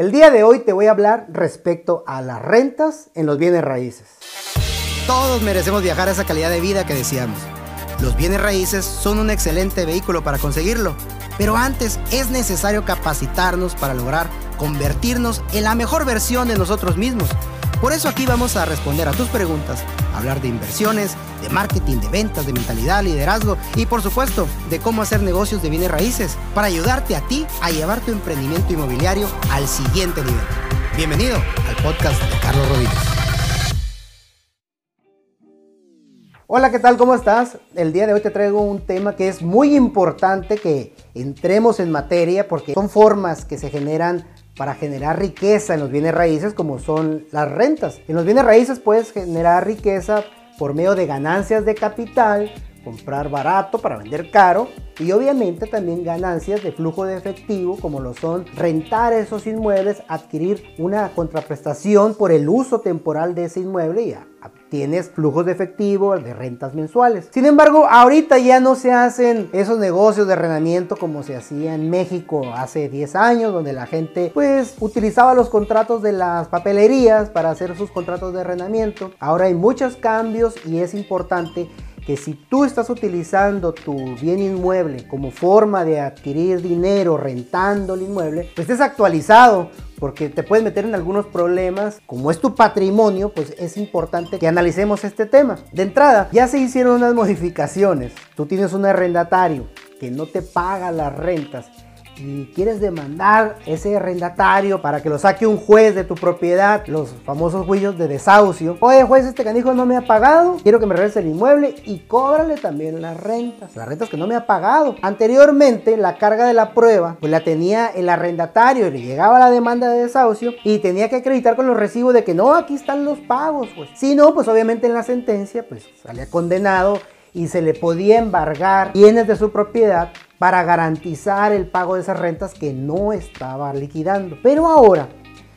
El día de hoy te voy a hablar respecto a las rentas en los bienes raíces. Todos merecemos viajar a esa calidad de vida que deseamos. Los bienes raíces son un excelente vehículo para conseguirlo, pero antes es necesario capacitarnos para lograr convertirnos en la mejor versión de nosotros mismos. Por eso aquí vamos a responder a tus preguntas, hablar de inversiones, de marketing, de ventas, de mentalidad, liderazgo y por supuesto de cómo hacer negocios de bienes raíces para ayudarte a ti a llevar tu emprendimiento inmobiliario al siguiente nivel. Bienvenido al podcast de Carlos Rodríguez. Hola, ¿qué tal? ¿Cómo estás? El día de hoy te traigo un tema que es muy importante que entremos en materia porque son formas que se generan para generar riqueza en los bienes raíces como son las rentas. En los bienes raíces puedes generar riqueza por medio de ganancias de capital, comprar barato para vender caro y obviamente también ganancias de flujo de efectivo como lo son rentar esos inmuebles, adquirir una contraprestación por el uso temporal de ese inmueble y tienes flujos de efectivo, de rentas mensuales. Sin embargo, ahorita ya no se hacen esos negocios de arrendamiento como se hacía en México hace 10 años, donde la gente pues utilizaba los contratos de las papelerías para hacer sus contratos de arrendamiento. Ahora hay muchos cambios y es importante que si tú estás utilizando tu bien inmueble como forma de adquirir dinero rentando el inmueble, pues estés actualizado porque te puedes meter en algunos problemas. Como es tu patrimonio, pues es importante que analicemos este tema. De entrada, ya se hicieron unas modificaciones. Tú tienes un arrendatario que no te paga las rentas y quieres demandar ese arrendatario para que lo saque un juez de tu propiedad, los famosos juicios de desahucio. Oye, juez, este canijo no me ha pagado, quiero que me regrese el inmueble y cóbrale también las rentas, las rentas que no me ha pagado. Anteriormente, la carga de la prueba, pues la tenía el arrendatario y le llegaba la demanda de desahucio y tenía que acreditar con los recibos de que no, aquí están los pagos, pues. Si no, pues obviamente en la sentencia, pues salía condenado y se le podía embargar bienes de su propiedad para garantizar el pago de esas rentas que no estaba liquidando. Pero ahora,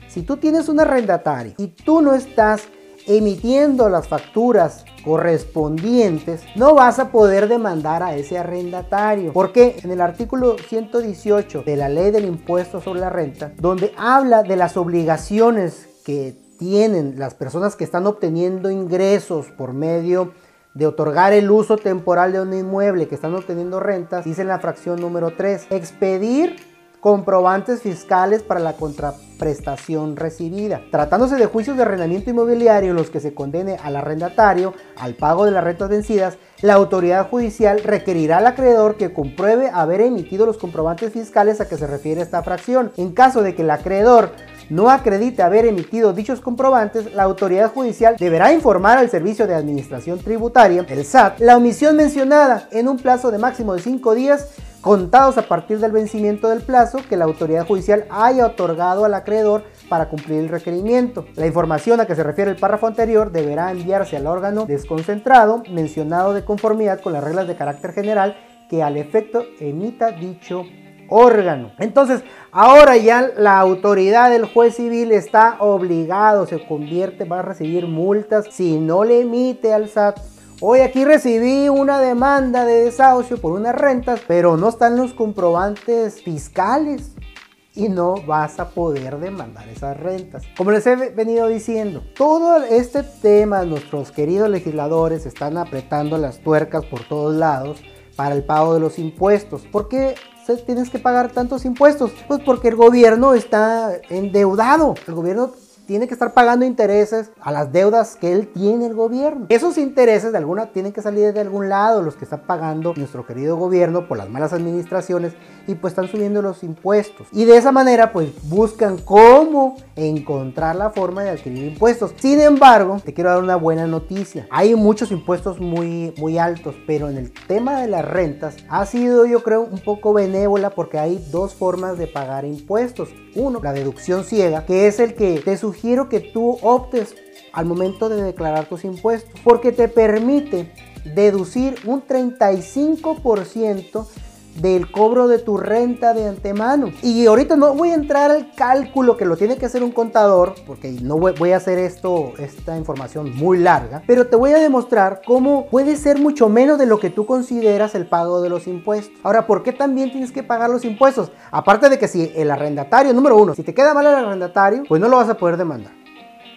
si tú tienes un arrendatario y tú no estás emitiendo las facturas correspondientes, no vas a poder demandar a ese arrendatario. Porque en el artículo 118 de la ley del impuesto sobre la renta, donde habla de las obligaciones que tienen las personas que están obteniendo ingresos por medio de otorgar el uso temporal de un inmueble que están obteniendo rentas, dice en la fracción número 3, expedir comprobantes fiscales para la contraprestación recibida. Tratándose de juicios de arrendamiento inmobiliario en los que se condene al arrendatario al pago de las rentas vencidas, la autoridad judicial requerirá al acreedor que compruebe haber emitido los comprobantes fiscales a que se refiere esta fracción. En caso de que el acreedor no acredite haber emitido dichos comprobantes, la autoridad judicial deberá informar al Servicio de Administración Tributaria, el SAT, la omisión mencionada en un plazo de máximo de 5 días contados a partir del vencimiento del plazo que la autoridad judicial haya otorgado al acreedor para cumplir el requerimiento. La información a que se refiere el párrafo anterior deberá enviarse al órgano desconcentrado mencionado de conformidad con las reglas de carácter general que al efecto emita dicho Entonces, ahora ya la autoridad del juez civil está obligado, se convierte, va a recibir multas si no le emite al SAT. Hoy aquí recibí una demanda de desahucio por unas rentas, pero no están los comprobantes fiscales y no vas a poder demandar esas rentas. Como les he venido diciendo, todo este tema nuestros queridos legisladores están apretando las tuercas por todos lados para el pago de los impuestos. ¿Por qué tienes que pagar tantos impuestos? Pues porque el gobierno está endeudado. El gobierno tiene que estar pagando intereses a las deudas que él tiene el gobierno. Esos intereses de alguna tienen que salir de algún lado, los que están pagando nuestro querido gobierno por las malas administraciones y pues están subiendo los impuestos. Y de esa manera pues buscan cómo encontrar la forma de adquirir impuestos. Sin embargo, te quiero dar una buena noticia. Hay muchos impuestos muy, muy altos, pero en el tema de las rentas ha sido yo creo un poco benévola porque hay dos formas de pagar impuestos. Uno, la deducción ciega, que es el que te sugiero que tú optes al momento de declarar tus impuestos, porque te permite deducir un 35% del cobro de tu renta de antemano. Y ahorita no voy a entrar al cálculo que lo tiene que hacer un contador, porque no voy, a hacer esto, esta información muy larga, pero te voy a demostrar cómo puede ser mucho menos de lo que tú consideras el pago de los impuestos. Ahora, ¿por qué también tienes que pagar los impuestos? Aparte de que si el arrendatario, número uno, si te queda mal el arrendatario, pues no lo vas a poder demandar.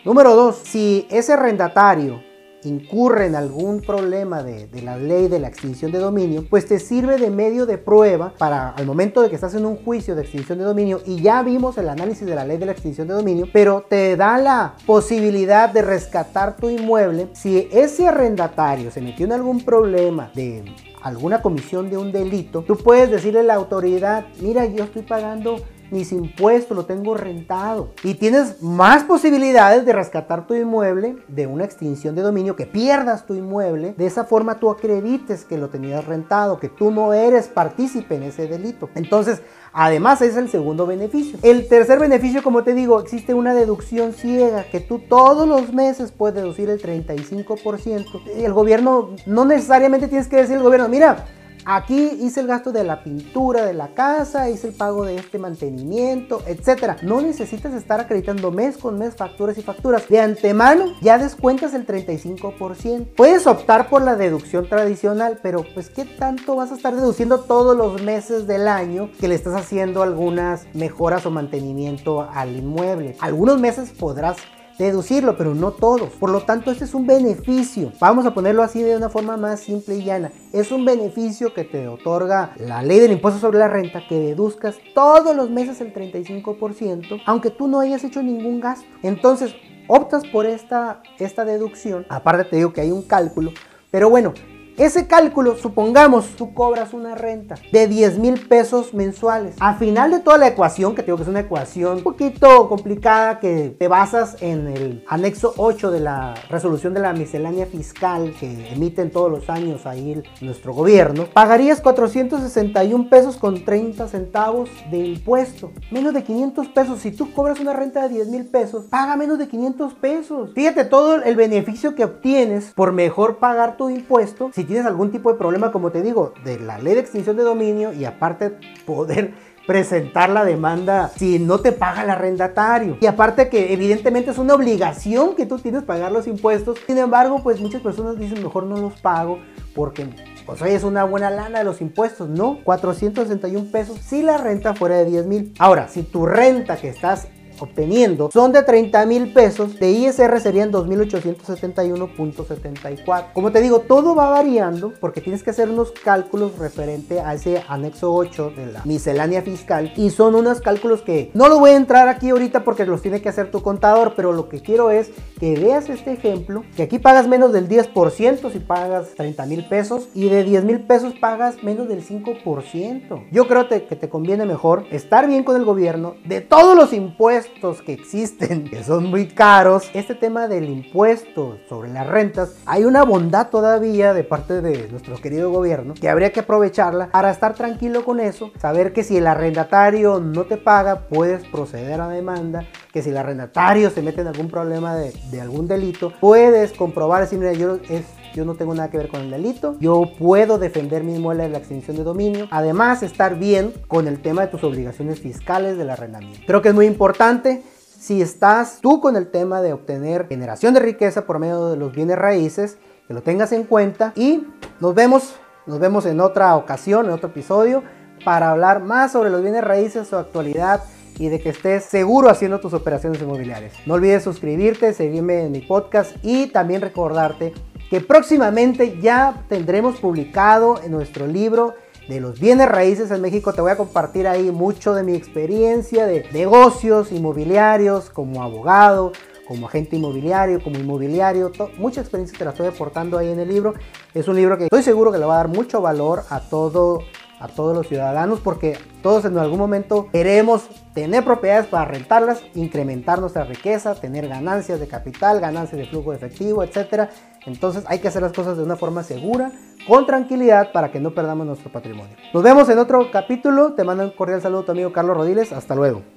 Número dos, si ese arrendatario incurre en algún problema de, la ley de la extinción de dominio, pues te sirve de medio de prueba para al momento de que estás en un juicio de extinción de dominio y ya vimos el análisis de la ley de la extinción de dominio, pero te da la posibilidad de rescatar tu inmueble si ese arrendatario se metió en algún problema de alguna comisión de un delito, tú puedes decirle a la autoridad, mira, yo estoy pagando mis impuestos, lo tengo rentado. Y tienes más posibilidades de rescatar tu inmueble de una extinción de dominio, que pierdas tu inmueble. De esa forma tú acredites que lo tenías rentado, que tú no eres partícipe en ese delito. Entonces, además es el segundo beneficio. El tercer beneficio, como te digo, existe una deducción ciega que tú todos los meses puedes deducir el 35%. El gobierno, no necesariamente tienes que decir al gobierno, mira, Aquí hice el gasto de la pintura de la casa, hice el pago de este mantenimiento, etcétera. No necesitas estar acreditando mes con mes facturas y facturas. De antemano ya descuentas el 35%. Puedes optar por la deducción tradicional, pero pues ¿qué tanto vas a estar deduciendo todos los meses del año que le estás haciendo algunas mejoras o mantenimiento al inmueble? Algunos meses podrás deducirlo, pero no todos. Por lo tanto, este es un beneficio. Vamos a ponerlo así de una forma más simple y llana. Es un beneficio que te otorga la ley del impuesto sobre la renta que deduzcas todos los meses el 35%, aunque tú no hayas hecho ningún gasto. Entonces, optas por esta, esta deducción. Aparte te digo que hay un cálculo. Pero bueno, ese cálculo, supongamos, tú cobras una renta de 10 mil pesos mensuales. Al final de toda la ecuación, que tengo que es una ecuación un poquito complicada, que te basas en el anexo 8 de la resolución de la miscelánea fiscal que emiten todos los años ahí nuestro gobierno, pagarías 461 pesos con 30 centavos de impuesto. Menos de 500 pesos. Si tú cobras una renta de 10 mil pesos, paga menos de 500 pesos. Fíjate todo el beneficio que obtienes por mejor pagar tu impuesto. Si tienes algún tipo de problema, como te digo, de la ley de extinción de dominio y aparte poder presentar la demanda si no te paga el arrendatario. Y aparte que evidentemente es una obligación que tú tienes pagar los impuestos. Sin embargo, pues muchas personas dicen mejor no los pago porque pues hoy es una buena lana de los impuestos. No, 461 pesos si la renta fuera de 10 mil. Ahora, si tu renta que estás obteniendo son de 30 mil pesos, de ISR serían 2.871.74. Como te digo, todo va variando porque tienes que hacer unos cálculos referente a ese anexo 8 de la miscelánea fiscal y son unos cálculos que no lo voy a entrar aquí ahorita porque los tiene que hacer tu contador, pero lo que quiero es que veas este ejemplo, que aquí pagas menos del 10% si pagas 30 mil pesos y de 10 mil pesos pagas menos del 5%. Yo creo que te conviene mejor estar bien con el gobierno de todos los impuestos que existen, que son muy caros, este tema del impuesto sobre las rentas, hay una bondad todavía de parte de nuestro querido gobierno que habría que aprovecharla para estar tranquilo con eso, saber que si el arrendatario no te paga, puedes proceder a demanda, que si el arrendatario se mete en algún problema de, de algún delito, puedes comprobar, decir, mira, yo es yo no tengo nada que ver con el delito, yo puedo defender mi inmueble de la extinción de dominio, además estar bien con el tema de tus obligaciones fiscales del arrendamiento. Creo que es muy importante si estás tú con el tema de obtener generación de riqueza por medio de los bienes raíces, que lo tengas en cuenta y nos vemos, nos vemos en otra ocasión, en otro episodio, para hablar más sobre los bienes raíces, su actualidad y de que estés seguro haciendo tus operaciones inmobiliarias. No olvides suscribirte, seguirme en mi podcast y también recordarte que próximamente ya tendremos publicado en nuestro libro de los bienes raíces en México. Te voy a compartir ahí mucho de mi experiencia de negocios inmobiliarios como abogado, como agente inmobiliario, como inmobiliario. Mucha experiencia te la estoy aportando ahí en el libro. Es un libro que estoy seguro que le va a dar mucho valor a todo a todos los ciudadanos porque todos en algún momento queremos tener propiedades para rentarlas, incrementar nuestra riqueza, tener ganancias de capital, ganancias de flujo de efectivo, etc. Entonces hay que hacer las cosas de una forma segura, con tranquilidad para que no perdamos nuestro patrimonio. Nos vemos en otro capítulo. Te mando un cordial saludo a tu amigo Carlos Rodiles. Hasta luego.